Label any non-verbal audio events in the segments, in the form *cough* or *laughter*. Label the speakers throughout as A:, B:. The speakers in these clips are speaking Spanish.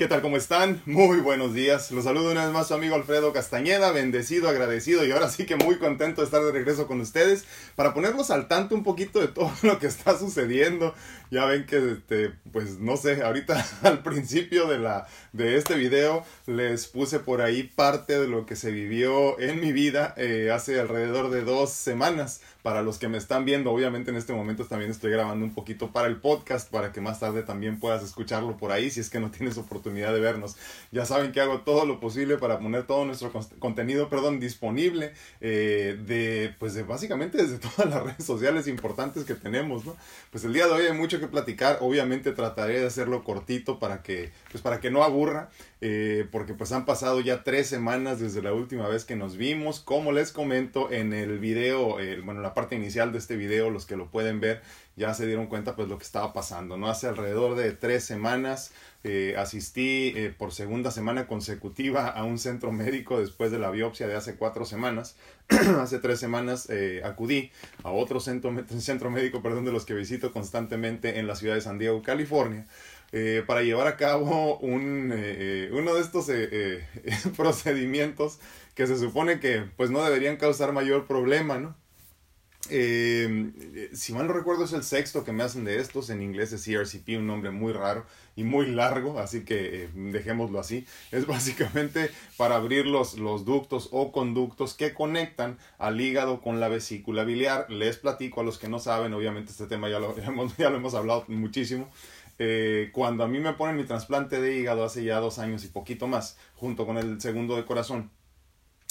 A: ¿Qué tal? ¿Cómo están? Muy buenos días. Los saludo una vez más su amigo Alfredo Castañeda, bendecido, agradecido y ahora sí que muy contento de estar de regreso con ustedes para ponerlos al tanto un poquito de todo *laughs* lo que está sucediendo. Ya ven que, este, pues no sé, ahorita *laughs* al principio de, la, de este video les puse por ahí parte de lo que se vivió en mi vida eh, hace alrededor de dos semanas. Para los que me están viendo, obviamente en este momento también estoy grabando un poquito para el podcast para que más tarde también puedas escucharlo por ahí si es que no tienes oportunidad de vernos. Ya saben que hago todo lo posible para poner todo nuestro contenido, perdón, disponible eh, de, pues de básicamente desde *laughs* todas las redes sociales importantes que tenemos, ¿no? Pues el día de hoy hay mucho que platicar. Obviamente trataré de hacerlo cortito para que, pues para que no aburra, eh, porque pues han pasado ya tres semanas desde la última vez que nos vimos. Como les comento en el video, eh, bueno, la parte inicial de este video, los que lo pueden ver, ya se dieron cuenta pues lo que estaba pasando, ¿no? Hace alrededor de tres semanas eh, asistí eh, por segunda semana consecutiva a un centro médico después de la biopsia de hace cuatro semanas. *clears throat* hace tres semanas eh, acudí a otro centro, *laughs* centro médico, perdón, de los que visito constantemente en la ciudad de San Diego, California. para llevar a cabo un, uno de estos *laughs* procedimientos que se supone que pues no deberían causar mayor problema, ¿no? Eh, si mal no recuerdo es el sexto que me hacen de estos, en inglés es CRCP, un nombre muy raro y muy largo, así que eh, dejémoslo así. *laughs* Es básicamente para abrir los, los ductos o conductos que conectan al hígado con la vesícula biliar. Les platico a los que no saben, obviamente este tema ya lo, *laughs* ya lo hemos hablado muchísimo. Eh, cuando a mí me ponen mi trasplante de hígado hace ya dos años y poquito más, junto con el segundo de corazón,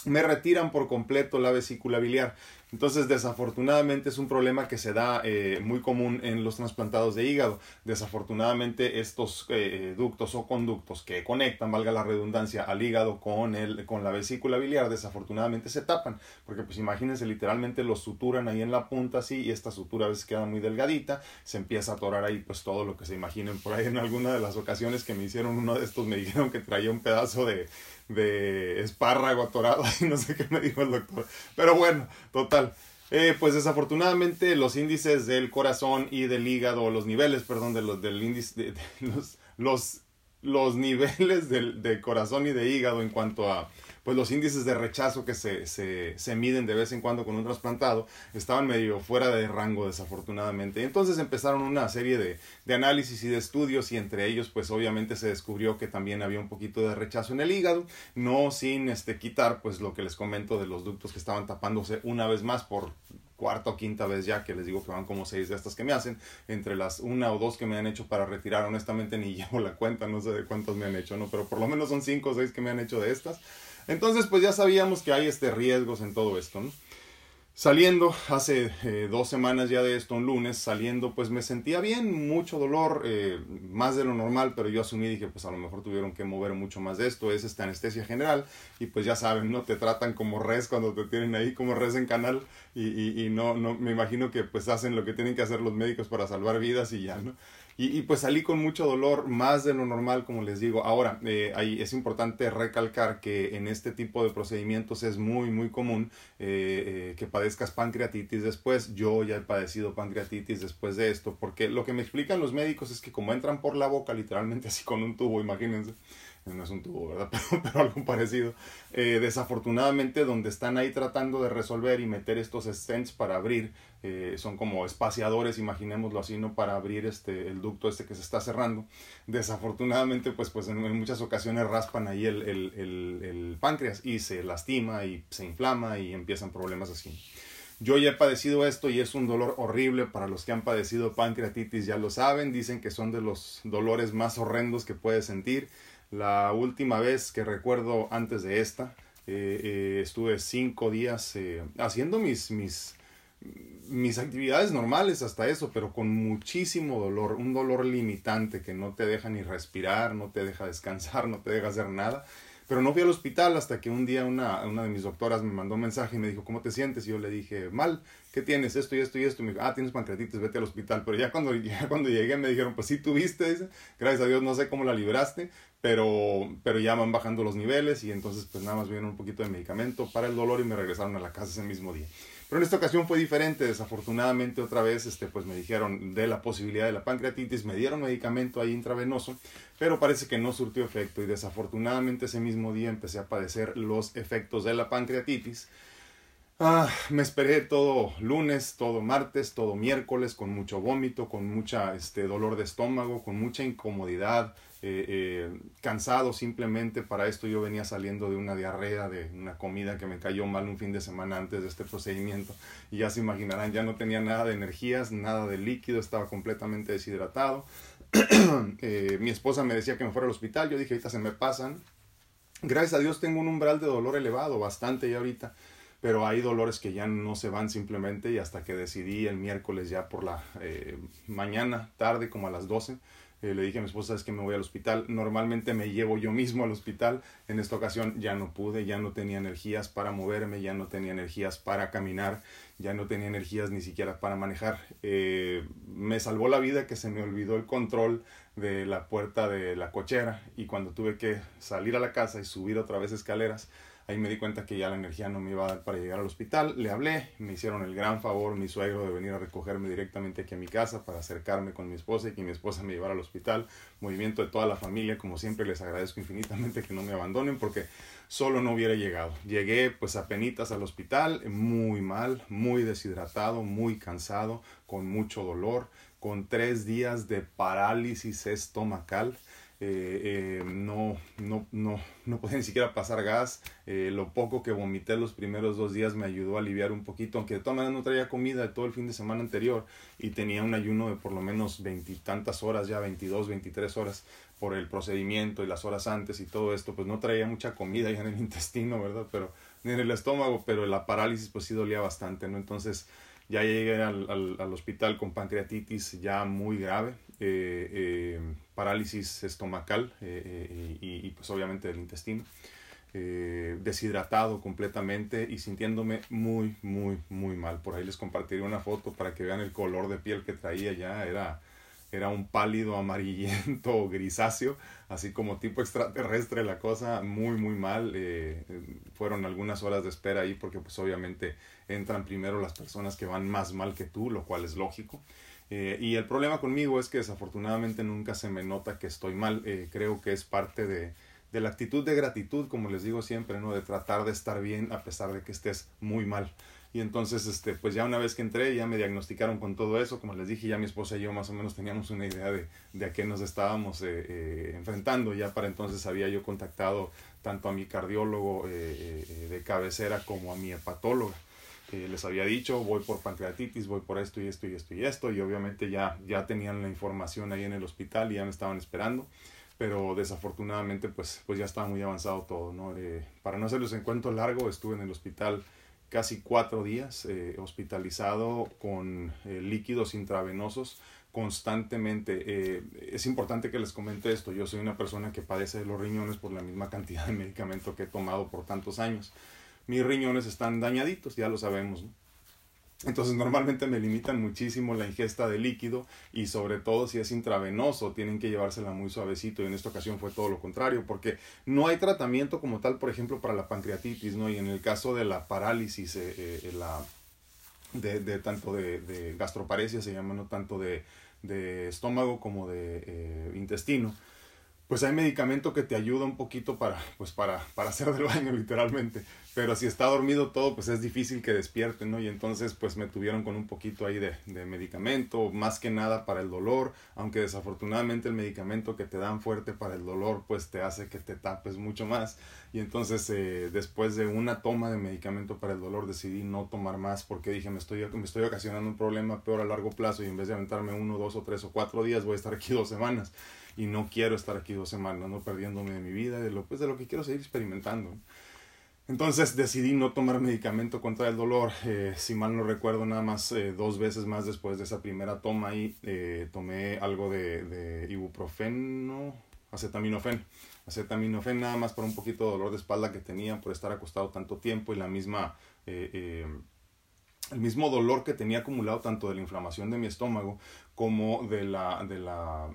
A: me retiran por completo la vesícula biliar. Entonces, desafortunadamente es un problema que se da eh, muy común en los trasplantados de hígado. Desafortunadamente estos eh, ductos o conductos que conectan, valga la redundancia, al hígado con, el, con la vesícula biliar, desafortunadamente se tapan. Porque pues imagínense, literalmente los suturan ahí en la punta así y esta sutura a veces queda muy delgadita. Se empieza a atorar ahí pues todo lo que se imaginen. Por ahí en alguna de las ocasiones que me hicieron uno de estos me dijeron que traía un pedazo de, de espárrago atorado *laughs* y no sé qué me dijo el doctor. Pero bueno, total. Eh, pues desafortunadamente los índices del corazón y del hígado, los niveles, perdón, de los del índice, de, los, los, los niveles del, del corazón y de hígado en cuanto a pues los índices de rechazo que se, se, se, miden de vez en cuando con un trasplantado estaban medio fuera de rango desafortunadamente. Entonces empezaron una serie de, de análisis y de estudios y entre ellos pues obviamente se descubrió que también había un poquito de rechazo en el hígado, no sin este, quitar pues lo que les comento de los ductos que estaban tapándose una vez más por cuarta o quinta vez ya que les digo que van como seis de estas que me hacen, entre las una o dos que me han hecho para retirar, honestamente ni *laughs* llevo la cuenta, no sé de cuántas me han hecho, ¿no? Pero por lo menos son cinco o seis que me han hecho de estas. Entonces, pues ya sabíamos que hay este riesgos en todo esto, ¿no? Saliendo, hace eh, dos semanas ya de esto, un lunes, saliendo, pues me sentía bien, mucho dolor, eh, más de lo normal, pero yo asumí, dije, pues a lo mejor tuvieron que mover mucho más de esto, es esta anestesia general, y pues ya saben, ¿no? Te tratan como res cuando te tienen ahí como res en canal, y, y, y no, no, me imagino que pues hacen lo que tienen que hacer los médicos para salvar vidas y ya, ¿no? Y, pues salí con mucho dolor, más de lo normal, como les digo. Ahora, eh, ahí es importante recalcar que en este tipo de procedimientos es muy, muy común eh, eh, que padezcas pancreatitis después. Yo ya he padecido pancreatitis después de esto, porque lo que me explican los médicos es que como entran por la boca, literalmente así con un tubo, imagínense no es un tubo, ¿verdad? *laughs* Pero, algo parecido. Eh, desafortunadamente, donde están ahí tratando de resolver y meter estos stents para abrir, eh, son como espaciadores, imaginémoslo así, ¿no? Para abrir este, el ducto este que se está cerrando. Desafortunadamente, pues, pues en, muchas ocasiones raspan ahí el, el, el, el páncreas y se lastima y se inflama y empiezan problemas así. Yo ya he padecido esto y es un dolor horrible para los que han padecido pancreatitis, ya lo saben, dicen que son de los dolores más horrendos que puedes sentir. La última vez que recuerdo antes de esta, eh, eh, estuve cinco días eh, haciendo mis, mis, mis actividades normales hasta eso, pero con muchísimo dolor, un dolor limitante que no te deja ni respirar, no te deja descansar, no te deja hacer nada. Pero no fui al hospital hasta que un día una, una de mis doctoras me mandó un mensaje y me dijo, ¿cómo te sientes? Y yo le dije, mal, ¿qué tienes? Esto y esto y esto. Y me dijo, ah, tienes pancreatitis, vete al hospital. Pero ya cuando, ya cuando llegué me dijeron, pues sí tuviste, gracias a Dios no sé cómo la libraste, pero, pero ya van bajando los niveles y entonces pues nada más viene un poquito de medicamento para el dolor y me regresaron a la casa ese mismo día. Pero en esta ocasión fue diferente, desafortunadamente otra vez este, pues me dijeron de la posibilidad de la pancreatitis, me dieron medicamento ahí intravenoso, pero parece que no surtió efecto y desafortunadamente ese mismo día empecé a padecer los efectos de la pancreatitis. Ah, me esperé todo lunes, todo martes, todo miércoles con mucho vómito, con mucha este, dolor de estómago, con mucha incomodidad, eh, eh, cansado simplemente. Para esto yo venía saliendo de una diarrea, de una comida que me cayó mal un fin de semana antes de este procedimiento. Y ya se imaginarán, ya no tenía nada de energías, nada de líquido, estaba completamente deshidratado. *clears throat* Eh, mi esposa me decía que me fuera al hospital, yo dije, ahorita se me pasan. Gracias a Dios tengo un umbral de dolor elevado, bastante ya ahorita pero hay dolores que ya no se van simplemente y hasta que decidí el miércoles ya por la eh, mañana, tarde, como a las 12, eh, le dije a mi esposa es que me voy al hospital. Normalmente me llevo yo mismo al hospital. En esta ocasión ya no pude, ya no tenía energías para moverme, ya no tenía energías para caminar, ya no tenía energías ni siquiera para manejar. Eh, me salvó la vida que se me olvidó el control de la puerta de la cochera y cuando tuve que salir a la casa y subir otra vez escaleras, Ahí me di cuenta que ya la energía no me iba a dar para llegar al hospital. Le hablé, me hicieron el gran favor, mi suegro, de venir a recogerme directamente aquí a mi casa para acercarme con mi esposa y que mi esposa me llevara al hospital. Movimiento de toda la familia, como siempre les agradezco infinitamente que no me abandonen porque solo no hubiera llegado. Llegué pues a penitas al hospital, muy mal, muy deshidratado, muy cansado, con mucho dolor, con tres días de parálisis estomacal eh, eh, no, no, no, no podía ni siquiera pasar gas. Eh, lo poco que vomité los primeros dos días me ayudó a aliviar un poquito, aunque de todas maneras no traía comida de todo el fin de semana anterior y tenía un ayuno de por lo menos veintitantas horas, ya 22, 23 horas por el procedimiento y las horas antes y todo esto, pues no traía mucha comida ya en el intestino, ¿verdad? Pero ni en el estómago, pero la parálisis pues sí dolía bastante, ¿no? Entonces ya llegué al, al, hospital con pancreatitis ya muy grave, parálisis estomacal eh, y, pues obviamente del intestino, deshidratado completamente y sintiéndome muy, muy, muy mal. Por ahí les compartiré una foto para que vean el color de piel que traía ya, era era un pálido amarillento grisáceo, así como tipo extraterrestre la cosa, muy muy mal. Eh, fueron algunas horas de espera ahí porque pues obviamente entran primero las personas que van más mal que tú, lo cual es lógico. Eh, y el problema conmigo es que desafortunadamente nunca se me nota que estoy mal. Eh, creo que es parte de, de la actitud de gratitud, como les digo siempre, ¿no? De tratar de estar bien a pesar de que estés muy mal. Y entonces, este, pues ya una vez que entré, ya me diagnosticaron con todo eso. Como les dije, ya mi esposa y yo más o menos teníamos una idea de, de a qué nos estábamos eh, enfrentando. Ya para entonces había yo contactado tanto a mi cardiólogo de cabecera como a mi hepatóloga. Les había dicho, voy por pancreatitis, voy por esto y esto y esto y esto. Y obviamente ya, ya tenían la información ahí en el hospital y ya me estaban esperando pero desafortunadamente pues, pues ya estaba muy avanzado todo, ¿no? para no hacerles en cuento largo, estuve en el hospital casi cuatro días eh, hospitalizado con eh, líquidos intravenosos constantemente. Eh, es importante que les comente esto. Yo soy una persona que padece de los riñones por la misma cantidad de medicamento que he tomado por tantos años. Mis riñones están dañaditos, ya lo sabemos. Entonces normalmente me limitan muchísimo la ingesta de líquido y sobre todo si es intravenoso tienen que llevársela muy suavecito y en esta ocasión fue todo lo contrario porque no hay tratamiento como tal por ejemplo para la pancreatitis ¿no? y en el caso de la parálisis eh, eh, la, de, tanto de, de, gastroparesia se llama no tanto de, estómago como de eh, intestino pues hay medicamento que te ayuda un poquito para pues para, para hacer del baño *laughs* literalmente pero si está dormido todo, pues es difícil que despierte, ¿no? Y entonces, pues me tuvieron con un poquito ahí de, de, medicamento, más que nada para el dolor, aunque desafortunadamente el medicamento que te dan fuerte para el dolor, pues te hace que te tapes mucho más. Y entonces, eh, después de una toma de medicamento para el dolor, decidí no tomar más porque dije, me estoy, me estoy ocasionando un problema peor a largo plazo y en vez de aventarme uno, dos o tres o cuatro días, voy a estar aquí *laughs* dos semanas. Y no quiero estar aquí dos semanas, no perdiéndome de mi vida, de lo, pues, de lo que quiero seguir experimentando. Entonces decidí no tomar medicamento contra el dolor. Eh, si mal no recuerdo, nada más eh, dos veces más después de esa primera toma ahí eh, tomé algo de, de, ibuprofeno, acetaminofén. Acetaminofén nada más por un poquito de dolor de espalda que tenía por estar acostado tanto tiempo y la misma... el mismo dolor que tenía acumulado tanto de la inflamación de mi estómago como de la, de la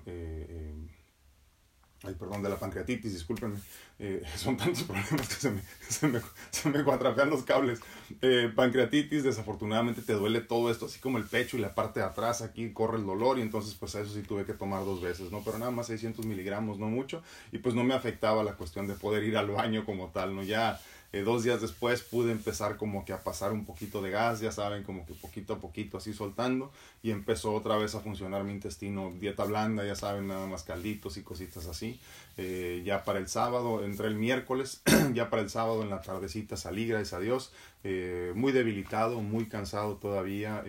A: ay, perdón, de la pancreatitis, discúlpenme, eh, *laughs* son tantos problemas que se me, *laughs* se me, se me cuatrapean los cables. Eh, pancreatitis, desafortunadamente te duele todo esto, así como el pecho y la parte de atrás, aquí corre el dolor y entonces pues a eso sí tuve que tomar dos veces, ¿no? Pero nada más 600 miligramos, no mucho, y pues no me afectaba la cuestión de poder ir al baño como tal, ¿no? Ya eh, dos días después pude empezar como que a pasar un poquito de gas, ya saben, como que poquito a poquito así soltando y empezó otra vez a funcionar mi intestino, dieta blanda, ya saben, nada más calditos y cositas así. Eh, ya para el sábado, entré el miércoles, *clears throat* ya para el sábado en la tardecita salí, gracias a Dios, eh, muy debilitado, muy cansado todavía,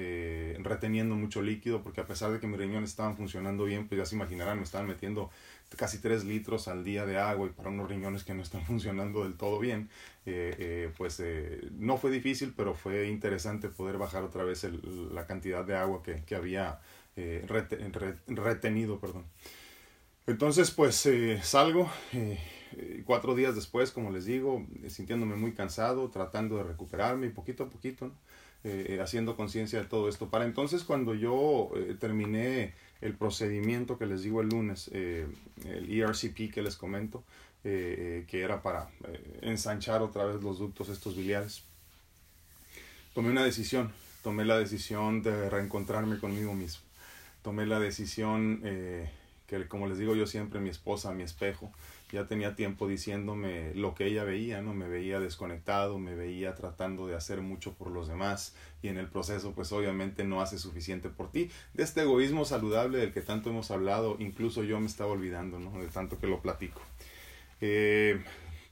A: reteniendo mucho líquido, porque a pesar de que mis riñones estaban funcionando bien, pues ya se imaginarán, me estaban metiendo casi 3 litros al día de agua y para unos riñones que no están *laughs* funcionando del todo bien, eh, eh, pues eh, no fue difícil, pero fue interesante poder bajar otra vez la cantidad de agua que, que había retenido. Perdón. Entonces, pues salgo cuatro días después, como les digo, sintiéndome muy cansado, tratando de recuperarme poquito a poquito, haciendo conciencia de todo esto. Para entonces, cuando yo terminé el procedimiento que les digo el lunes, eh, el ERCP que les comento, eh, eh, que era para ensanchar otra vez los ductos estos biliares. Tomé una decisión, tomé la decisión de reencontrarme conmigo mismo. Tomé la decisión que, como les digo yo siempre, mi esposa, mi espejo, ya tenía tiempo diciéndome lo que ella veía, ¿no? Me veía desconectado, me veía tratando de hacer mucho por los demás y en el proceso pues obviamente no hace suficiente por ti. De este egoísmo saludable del que tanto hemos hablado, incluso yo me estaba olvidando, ¿no? De tanto que lo platico. Eh,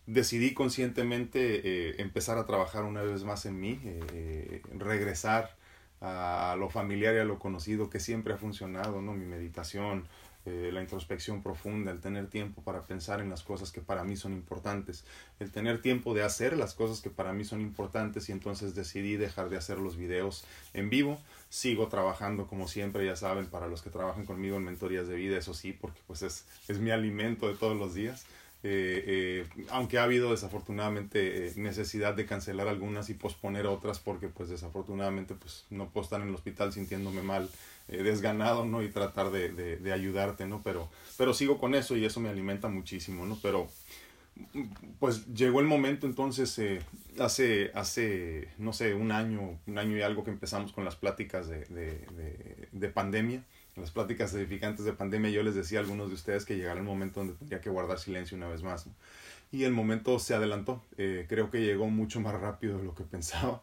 A: decidí conscientemente eh, empezar a trabajar una vez más en mí, eh, regresar a lo familiar y a lo conocido que siempre ha funcionado, ¿no? Mi meditación, eh, la introspección profunda, el tener tiempo para pensar en las cosas que para mí son importantes, el tener tiempo de hacer las cosas que para mí son importantes y entonces decidí dejar de hacer los videos en vivo. Sigo trabajando como siempre, ya saben, para los que trabajan conmigo en mentorías de vida, eso sí, porque pues es, es mi alimento de todos los días. Eh, eh, aunque ha habido desafortunadamente necesidad de cancelar algunas y posponer otras porque pues desafortunadamente pues no puedo estar en el hospital sintiéndome mal eh, desganado, ¿no? Y tratar de, de, de, ayudarte, ¿no? Pero, pero sigo con eso y eso me alimenta muchísimo, ¿no? Pero pues llegó el momento entonces, eh, hace, hace, no sé, un año, un año y algo que empezamos con las pláticas de, de, de pandemia, las pláticas edificantes de pandemia, yo les decía a algunos de ustedes que llegará el momento donde tendría que guardar silencio una vez más. Y el momento se adelantó, eh, creo que llegó mucho más rápido de lo que *laughs* pensaba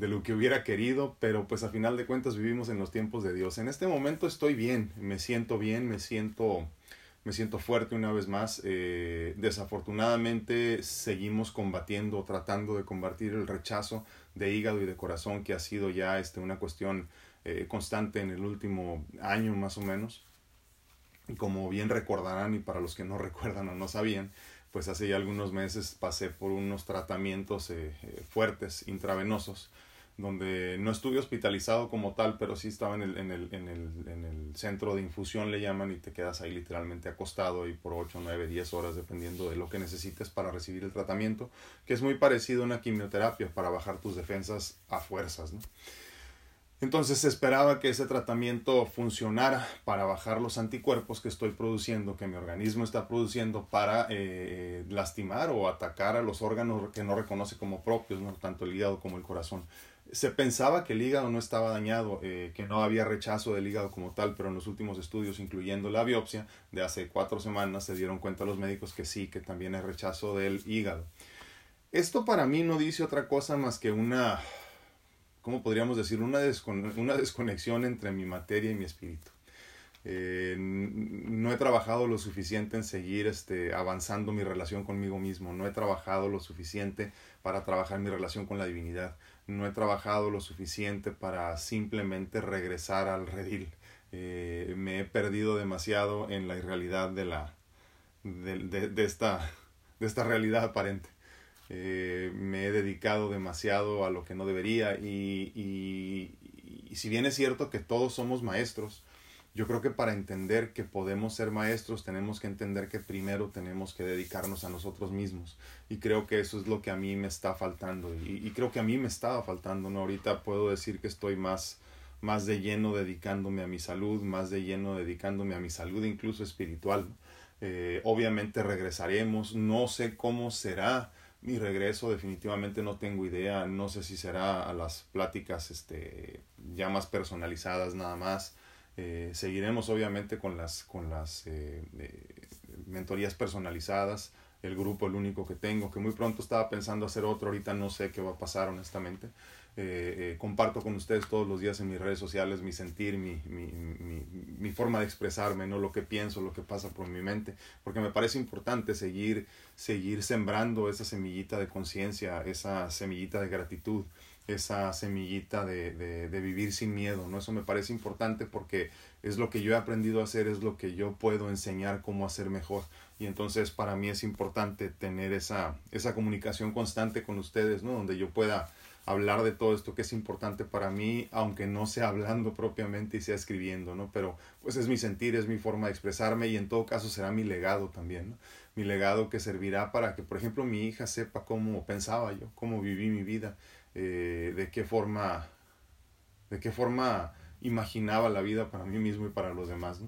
A: de lo que hubiera querido, pero pues a final de cuentas vivimos en los tiempos de Dios. En este momento estoy bien, me siento bien, me siento, me siento fuerte una vez más. Eh, desafortunadamente seguimos combatiendo, tratando de combatir el rechazo de hígado y de corazón que ha sido ya este, una cuestión eh, constante en el último año más o menos. Como bien recordarán y para los que no *laughs* recuerdan o no sabían, pues hace ya algunos meses pasé por unos tratamientos eh, fuertes intravenosos donde no estuve hospitalizado como tal, pero sí estaba en el, en el, en el, en el centro de infusión, le llaman, y te quedas ahí literalmente acostado y por 8, 9, 10 horas, dependiendo de lo que necesites para recibir el tratamiento, que es muy parecido a una quimioterapia para bajar tus defensas a fuerzas. ¿no? Entonces se esperaba que ese tratamiento funcionara para bajar los anticuerpos que estoy produciendo, que mi organismo está produciendo para eh, lastimar o atacar a los órganos que no reconoce como propios, ¿no? tanto el hígado como el corazón se pensaba que el hígado no estaba dañado, eh, que no había rechazo del hígado como tal, pero en los últimos estudios, incluyendo la biopsia de hace cuatro semanas, se dieron cuenta los médicos que sí, que también hay rechazo del hígado. Esto para mí no dice otra cosa más que una, ¿cómo podríamos decir? Una, una desconexión entre mi materia y mi espíritu. Eh, no he trabajado lo suficiente en seguir este, avanzando mi relación conmigo mismo, no he trabajado lo suficiente para trabajar mi relación con la divinidad no he trabajado lo suficiente para simplemente regresar al redil. Eh, me he perdido demasiado en la irrealidad de la de, de, esta de esta realidad aparente. Eh, me he dedicado demasiado a lo que no debería y, y, y si bien es cierto que todos somos maestros, yo creo que para entender que podemos ser maestros tenemos que entender que primero tenemos que dedicarnos a nosotros mismos. Y creo que eso es lo que a mí me está faltando. Y, creo que a mí me estaba faltando. ¿no? Ahorita puedo decir que estoy más, más de lleno dedicándome a mi salud, más de lleno dedicándome a mi salud incluso espiritual. Eh, obviamente regresaremos, no sé cómo será mi regreso, definitivamente no tengo idea, no sé si será a las pláticas este, ya más personalizadas nada más. Eh, seguiremos obviamente con las, con las eh, mentorías personalizadas, el grupo el único que tengo, que muy pronto estaba pensando hacer otro, ahorita no sé qué va a pasar honestamente. Eh, eh, comparto con ustedes todos los días en mis redes sociales mi sentir, mi, mi, mi, mi, forma de expresarme, ¿no? lo que pienso, lo que pasa por mi mente, porque me parece importante seguir, seguir sembrando esa semillita de conciencia, esa semillita de gratitud, esa semillita de, de, de, vivir sin miedo, ¿no? Eso me parece importante porque es lo que yo he aprendido a hacer, es lo que yo puedo enseñar cómo hacer mejor. Y entonces para mí es importante tener esa, esa comunicación constante con ustedes, ¿no? Donde yo pueda hablar de todo esto que es importante para mí, aunque no sea hablando propiamente y sea escribiendo, ¿no? Pero pues es mi sentir, es mi forma de expresarme y en todo caso será mi legado también. Mi legado que servirá para que, por ejemplo, mi hija sepa cómo pensaba yo, cómo viví mi vida, eh, de qué forma, de qué forma imaginaba la vida para mí mismo y para los demás.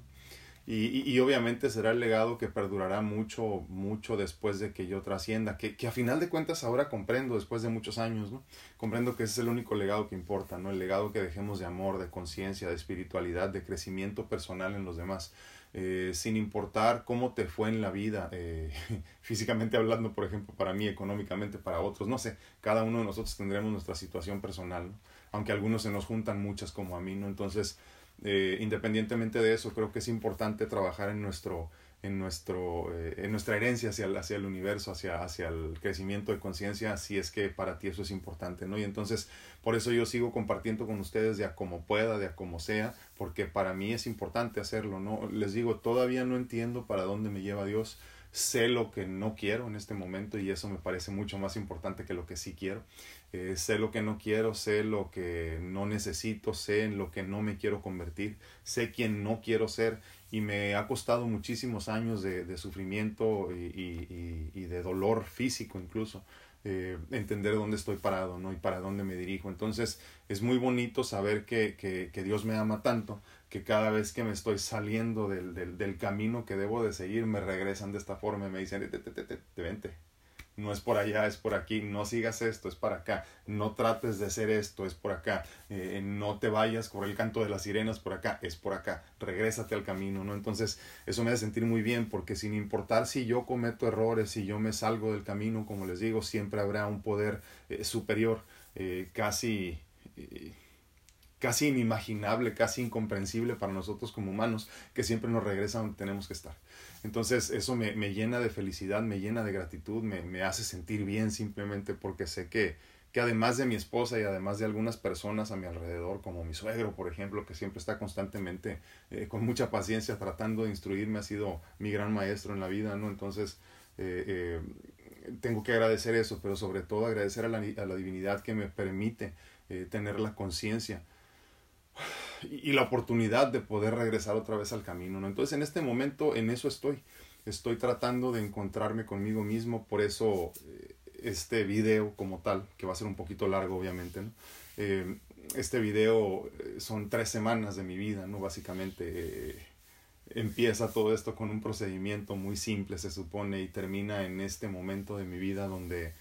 A: Y, y, obviamente será el legado que perdurará mucho, mucho después de que yo trascienda, que, que a final de cuentas ahora comprendo, después de muchos años. Comprendo que ese es el único legado que importa, ¿no? El legado que dejemos de amor, de conciencia, de espiritualidad, de crecimiento personal en los demás. Eh, sin importar cómo te fue en la vida, eh, *laughs* físicamente hablando, por ejemplo, para mí, económicamente para otros, no sé, cada uno de nosotros tendremos nuestra situación personal, ¿no? aunque algunos se nos juntan muchas como a mí, ¿no? Entonces, eh, independientemente de eso, creo que es importante trabajar en nuestro en, nuestro, eh, en nuestra herencia hacia el, hacia el universo, hacia, hacia el crecimiento de conciencia, si es que para ti eso es importante, ¿no? Y entonces, por eso yo sigo compartiendo con ustedes de a como pueda, de a como sea, porque para mí es importante hacerlo, ¿no? Les digo, todavía no entiendo para dónde me lleva Dios, sé lo que no quiero en este momento y eso me parece mucho más importante que lo que sí quiero. Eh, sé lo que no quiero, sé lo que no necesito, sé en lo que no me quiero convertir, sé quién no quiero ser y me ha costado muchísimos años de, de sufrimiento y, y, y, de dolor físico incluso. Eh, entender dónde estoy parado ¿no? y para dónde me dirijo. Entonces es muy bonito saber que, que, que Dios me ama tanto que cada vez que me estoy saliendo del, del, del, camino que debo de seguir me regresan de esta forma y me dicen, te, te, te, te, vente, no es por allá, es por aquí, no sigas esto, es para acá, no trates de hacer esto, es por acá, eh, no te vayas por el canto de las sirenas por acá, es por acá, regrésate al camino, ¿no? Entonces eso me hace sentir muy bien porque sin importar si yo cometo errores, si yo me salgo del camino, como les digo, siempre habrá un poder eh, superior, eh, casi casi inimaginable, casi incomprensible para nosotros como humanos, que siempre nos regresa donde tenemos que estar. Entonces eso me, me llena de felicidad, me llena de gratitud, me, me, hace sentir bien simplemente porque sé que, que además de mi esposa y además de algunas personas a mi alrededor, como mi suegro, por ejemplo, que siempre está constantemente eh, con mucha paciencia tratando de instruirme, ha sido mi gran maestro en la vida, ¿no? Entonces, eh, eh, tengo que agradecer eso, pero sobre todo agradecer a la, a la divinidad que me permite tener la conciencia y la oportunidad de poder regresar otra vez al camino, ¿no? Entonces en este momento en eso estoy, estoy tratando de encontrarme conmigo mismo, por eso eh, este video como tal, que va a ser un poquito largo obviamente, ¿no? Eh, este video eh, son tres semanas de mi vida, ¿no? Básicamente empieza todo esto con un procedimiento muy simple, se supone, y termina en este momento de mi vida donde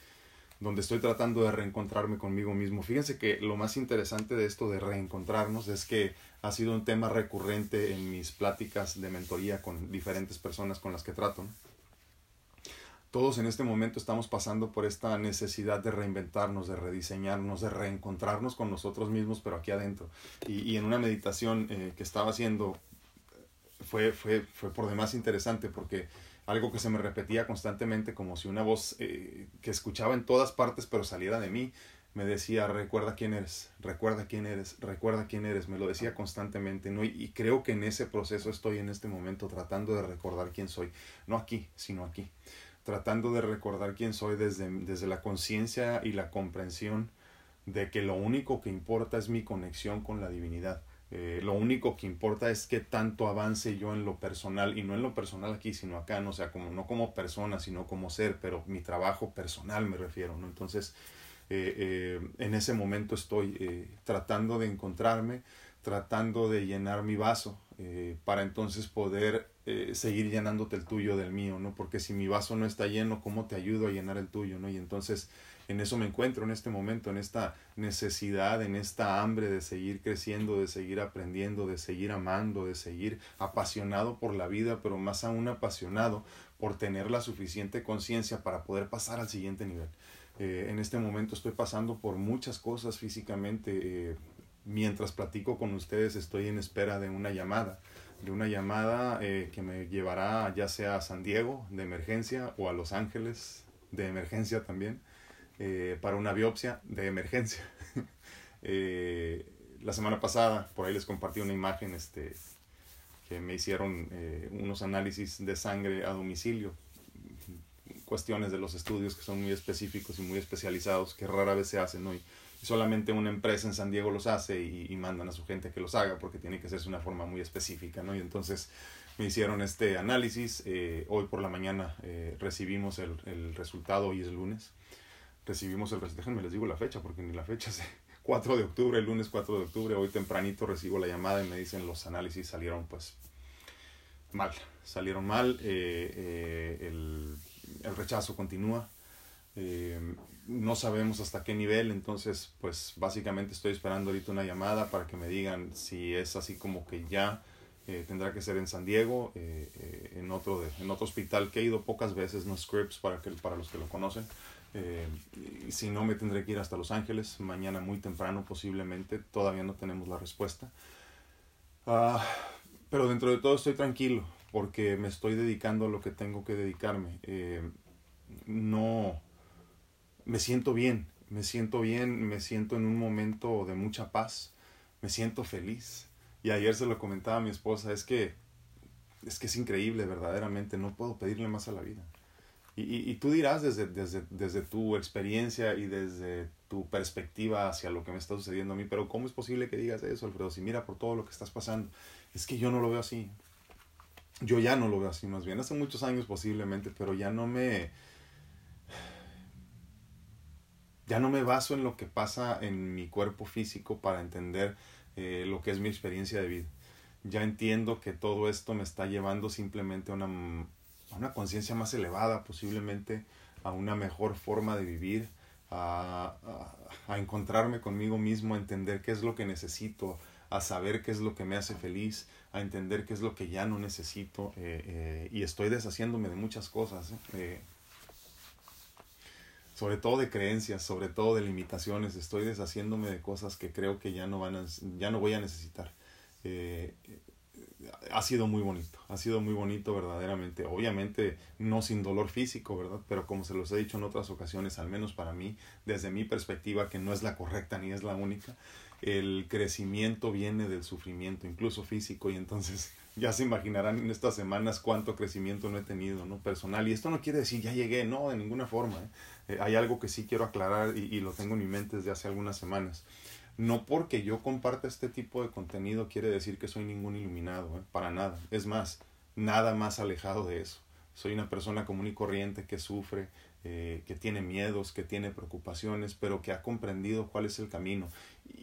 A: donde estoy tratando de reencontrarme conmigo mismo. Fíjense que lo más interesante de esto de reencontrarnos es que ha sido un tema recurrente en mis pláticas de mentoría con diferentes personas con las que trato. Todos en este momento estamos pasando por esta necesidad de reinventarnos, de rediseñarnos, de reencontrarnos con nosotros mismos, pero aquí adentro. Y, y en una meditación eh, que estaba haciendo fue, fue, fue por demás interesante porque algo que se me repetía constantemente como si una voz eh, que escuchaba en todas partes pero saliera de mí me decía recuerda quién eres, recuerda quién eres, recuerda quién eres, me lo decía constantemente, ¿no? Y, y, creo que en ese proceso estoy en este momento tratando de recordar quién soy, no aquí, sino aquí, tratando de recordar quién soy desde, desde la conciencia y la comprensión de que lo único que importa es mi conexión con la divinidad eh, lo único que importa es que tanto avance yo en lo personal, y no en lo personal aquí, sino acá, no sea, como, no como persona, sino como ser, pero mi trabajo personal me refiero, ¿no? Entonces, eh, eh, en ese momento estoy tratando de encontrarme, tratando de llenar mi vaso para entonces poder seguir llenándote el tuyo del mío, ¿no? Porque si mi vaso no está lleno, ¿cómo te ayudo a llenar el tuyo, ¿no? Y entonces en eso me encuentro en este momento, en esta necesidad, en esta hambre de seguir creciendo, de seguir aprendiendo, de seguir amando, de seguir apasionado por la vida, pero más aún apasionado por tener la suficiente conciencia para poder pasar al siguiente nivel. Eh, en este momento estoy pasando por muchas cosas físicamente. Eh, mientras platico con ustedes estoy en espera de una llamada, de una llamada eh, que me llevará ya sea a San Diego de emergencia o a Los Ángeles de emergencia también. Eh, para una biopsia de emergencia. *laughs* Eh, la semana pasada, por ahí les compartí una imagen este, que me hicieron eh, unos análisis de sangre a domicilio, cuestiones de los estudios que son muy específicos y muy especializados, que rara vez se hacen hoy. solamente una empresa en San Diego los hace y, mandan a su gente que los haga porque tiene que hacerse una forma muy específica, ¿no? Y entonces me hicieron este análisis. hoy por la mañana recibimos el, el resultado, hoy es lunes recibimos el déjenme les digo la fecha porque ni la fecha es 4 *laughs* de octubre, el lunes 4 de octubre, hoy tempranito recibo la llamada y me dicen los análisis salieron pues mal, salieron mal, eh, eh, el, el, rechazo continúa, eh, no sabemos hasta qué nivel, entonces pues básicamente estoy esperando ahorita una llamada para que me digan si es así como que ya tendrá que ser en San Diego, en, otro de, en otro hospital que he ido pocas veces, no Scripps para, que, para los que lo conocen. Eh, si no, me tendré que ir hasta Los Ángeles, mañana muy temprano posiblemente, todavía no tenemos la respuesta. Ah, pero dentro de todo estoy tranquilo porque me estoy dedicando a lo que tengo que dedicarme. Eh, no, me siento bien, me siento bien, me siento en un momento de mucha paz, me siento feliz. Y ayer se lo comentaba a mi esposa, es que es que es increíble verdaderamente, no puedo pedirle más a la vida. Y, y, tú dirás desde, desde, desde tu experiencia y desde tu perspectiva hacia lo que me está sucediendo a mí, pero ¿cómo es posible que digas eso, Alfredo? Si mira por todo lo que estás pasando, es que yo no lo veo así. Yo ya no lo veo así, más bien. Hace muchos años posiblemente, pero ya no me... Ya no me baso en lo que pasa en mi cuerpo físico para entender eh, lo que es mi experiencia de vida. Ya entiendo que todo esto me está llevando simplemente a una a una conciencia más elevada, posiblemente a una mejor forma de vivir, a, a, encontrarme conmigo mismo, a entender qué es lo que necesito, a saber qué es lo que me hace feliz, a entender qué es lo que ya no necesito eh, eh, y estoy deshaciéndome de muchas cosas, eh, sobre todo de creencias, sobre todo de limitaciones, estoy deshaciéndome de cosas que creo que ya no, van a, ya no voy a necesitar ha sido muy bonito, ha sido muy bonito verdaderamente, obviamente no sin dolor físico, ¿verdad? Pero como se los he dicho en otras ocasiones, al menos para mí, desde mi perspectiva, que no es la correcta ni es la única, el crecimiento viene del sufrimiento, incluso físico, y entonces *laughs* ya se imaginarán en estas semanas cuánto crecimiento no he tenido, ¿no? Personal, y esto no quiere decir ya llegué, no, de ninguna forma, ¿eh? Eh, hay algo que sí quiero aclarar y, y lo tengo en mi mente desde hace algunas semanas no porque yo comparta este tipo de contenido quiere decir que soy ningún iluminado, ¿eh? para nada. Es más, nada más alejado de eso. Soy una persona común y corriente que sufre, eh, que tiene miedos, que tiene preocupaciones, pero que ha comprendido cuál es el camino.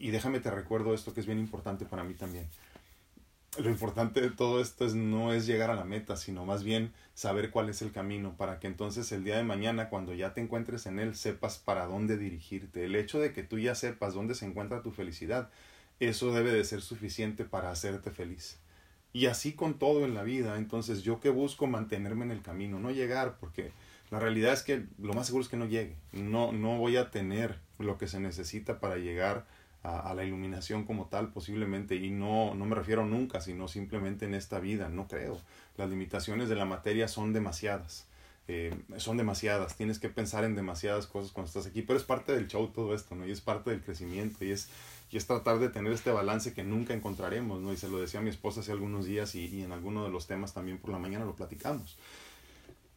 A: Y déjame te recuerdo esto que es bien importante para mí también lo importante de todo esto es no es llegar a la meta, sino más bien saber cuál es el camino para que entonces el día de mañana cuando ya te encuentres en él sepas para dónde dirigirte. El hecho de que tú ya sepas dónde se encuentra tu felicidad, eso debe de ser suficiente para hacerte feliz. Y así con todo en la vida, entonces yo que busco mantenerme en el camino, no llegar, porque la realidad es que lo más seguro es que no llegue. No, no voy a tener lo que se necesita para llegar a, la iluminación como tal posiblemente y no, no me refiero nunca, sino simplemente en esta vida, no creo. Las limitaciones de la materia son demasiadas. Eh, son demasiadas, tienes que pensar en demasiadas cosas cuando estás aquí, pero es parte del show todo esto, ¿no? Y es parte del crecimiento y es, y es tratar de tener este balance que nunca encontraremos, ¿no? Y se lo decía a mi esposa hace algunos días y, y en alguno de los temas también por la mañana lo platicamos.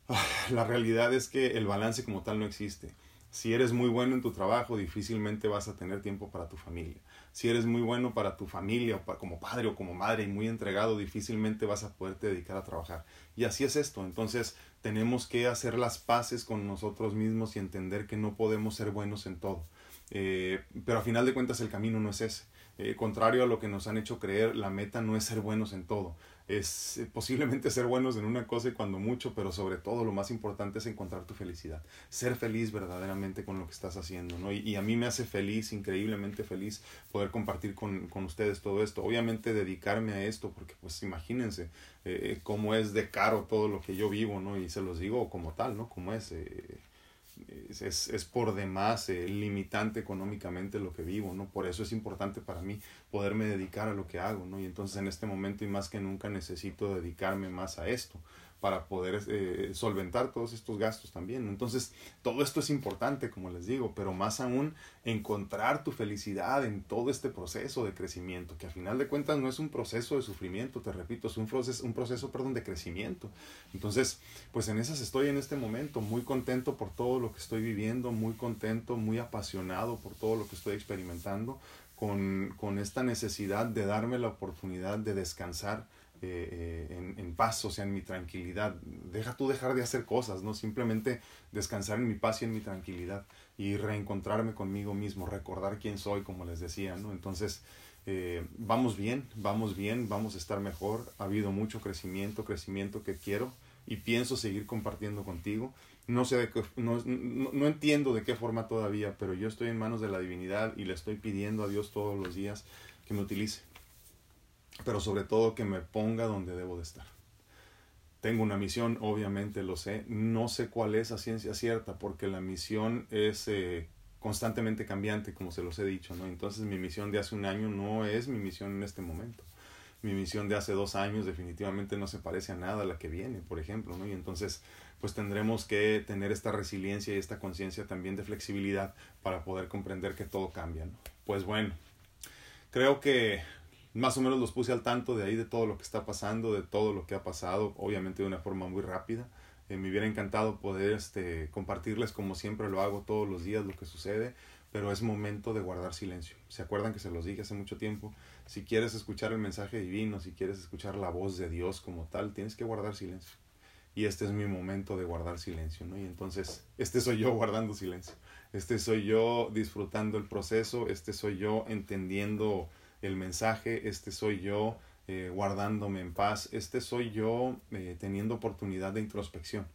A: Ah, la realidad es que el balance como tal no existe. Si eres muy bueno en tu trabajo, difícilmente vas a tener tiempo para tu familia. Si eres muy bueno para tu familia, como padre o como madre y muy entregado, difícilmente vas a poderte dedicar a trabajar. Y así es esto. Entonces tenemos que hacer las paces con nosotros mismos y entender que no podemos ser buenos en todo. Eh, pero a final de cuentas el camino no es ese. Eh, contrario a lo que nos han hecho creer, la meta no es ser buenos en todo. Es eh, posiblemente ser buenos en una cosa y cuando mucho, pero sobre todo lo más importante es encontrar tu felicidad. Ser feliz verdaderamente con lo que estás haciendo, ¿no? Y, a mí me hace feliz, increíblemente feliz, poder compartir con, con, ustedes todo esto. Obviamente dedicarme a esto, porque pues imagínense eh, cómo es de caro todo lo que yo vivo, ¿no? Y se los digo como tal, ¿no? Como es es, es, por demás eh, limitante económicamente lo que vivo, ¿no? Por eso es importante para mí poderme dedicar a lo que hago, ¿no? Y entonces en este momento y más que nunca necesito dedicarme más a esto para poder eh, solventar todos estos gastos también. Entonces, todo esto es importante, como les digo, pero más aún encontrar tu felicidad en todo este proceso de crecimiento, que a final de cuentas no es un proceso de sufrimiento, te repito, es un proceso, un proceso perdón, de crecimiento. Entonces, pues en esas estoy en este momento, muy contento por todo lo que estoy viviendo, muy contento, muy apasionado por todo lo que estoy experimentando, con, con esta necesidad de darme la oportunidad de descansar eh, eh, en, en, paz, o sea, en mi tranquilidad. Deja tú dejar de hacer cosas, ¿no? Simplemente descansar en mi paz y en mi tranquilidad y reencontrarme conmigo mismo, recordar quién soy, como les decía, ¿no? Entonces, eh, vamos bien, vamos bien, vamos a estar mejor. Ha habido mucho crecimiento, crecimiento que quiero y pienso seguir compartiendo contigo. No sé de qué, no, no, no, entiendo de qué forma todavía, pero yo estoy en manos de la divinidad y le estoy pidiendo a Dios todos los días que me utilice pero sobre todo que me ponga donde debo de estar. Tengo una misión, obviamente lo sé, no sé cuál es a ciencia cierta, porque la misión es eh, constantemente cambiante, como se los he dicho, ¿no? Entonces mi misión de hace un año no es mi misión en este momento. Mi misión de hace dos años definitivamente no se parece a nada a la que viene, por ejemplo, ¿no? Y entonces, pues tendremos que tener esta resiliencia y esta conciencia también de flexibilidad para poder comprender que todo cambia, ¿no? Pues bueno, creo que más o menos los puse al tanto de ahí de todo lo que está pasando, de todo lo que ha pasado, obviamente de una forma muy rápida. Eh, me hubiera encantado poder este, compartirles como siempre lo hago todos los días lo que sucede, pero es momento de guardar silencio. ¿Se acuerdan que se los dije hace mucho tiempo? Si quieres escuchar el mensaje divino, si quieres escuchar la voz de Dios como tal, tienes que guardar silencio. Y este es mi momento de guardar silencio, ¿no? Y entonces, este soy yo *laughs* guardando silencio. Este soy yo disfrutando el proceso, este soy yo entendiendo el mensaje, este soy yo eh, guardándome en paz, este soy yo eh, teniendo oportunidad de introspección,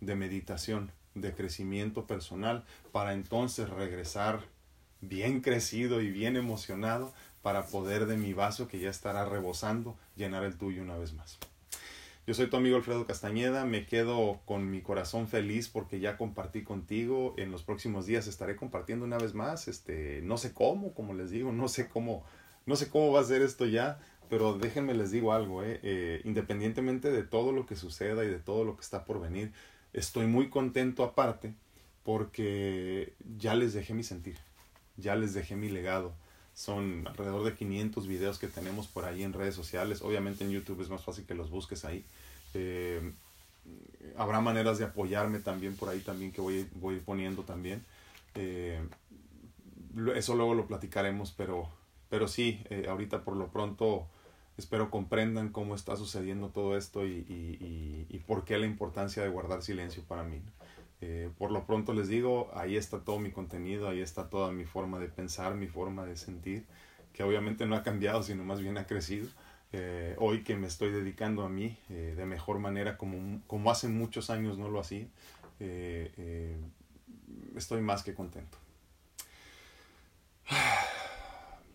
A: de meditación, de crecimiento personal, para entonces regresar bien crecido y bien emocionado para poder de mi vaso que ya estará rebosando llenar el tuyo una vez más. Yo soy tu amigo Alfredo Castañeda, me quedo con mi corazón feliz porque ya compartí contigo, en los próximos días estaré compartiendo una vez más, este, no sé cómo, como les digo, no sé cómo no sé cómo va a ser esto ya, pero déjenme les digo algo, eh, eh, independientemente de todo lo que suceda y de todo lo que está por venir, estoy muy contento aparte porque ya les dejé mi sentir, ya les dejé mi legado. Son alrededor de 500 videos que tenemos por ahí en redes sociales. Obviamente en YouTube es más fácil que los busques ahí. Eh, habrá maneras de apoyarme también por ahí también que voy, voy a ir poniendo también. Eh, eso luego lo platicaremos, pero pero sí, eh, ahorita por lo pronto espero comprendan cómo está sucediendo todo esto y, y, y, por qué la importancia de guardar silencio para mí. Eh, por lo pronto les digo, ahí está todo mi contenido, ahí está toda mi forma de pensar, mi forma de sentir, que obviamente no ha cambiado, sino más bien ha crecido. Eh, hoy que me estoy dedicando a mí de mejor manera como, como hace muchos años no lo hacía, estoy más que contento.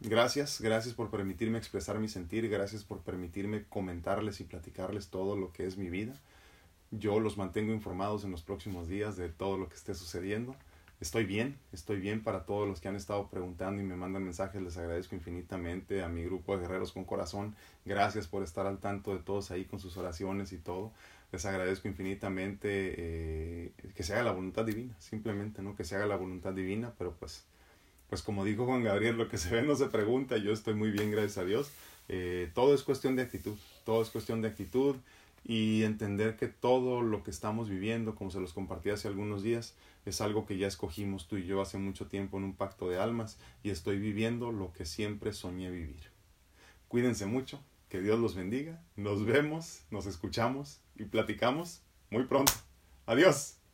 A: Gracias, gracias por permitirme expresar mi sentir, gracias por permitirme comentarles y platicarles todo lo que es mi vida. Yo los mantengo informados en los próximos días de todo lo que esté sucediendo. Estoy bien, estoy bien para todos los que han estado preguntando y me mandan mensajes, les agradezco infinitamente a mi grupo de guerreros con corazón. Gracias por estar al tanto de todos ahí con sus oraciones y todo. Les agradezco infinitamente eh, que se haga la voluntad divina, simplemente, ¿no? Que se haga la voluntad divina, pero pues pues como dijo Juan Gabriel, lo que se ve no se pregunta, yo estoy muy bien, gracias a Dios. Eh, todo es cuestión de actitud, todo es cuestión de actitud y entender que todo lo que estamos viviendo, como se los compartí hace algunos días, es algo que ya escogimos tú y yo hace mucho tiempo en un pacto de almas y estoy viviendo lo que siempre soñé vivir. Cuídense mucho, que Dios los bendiga, nos vemos, nos escuchamos y platicamos muy pronto. Adiós.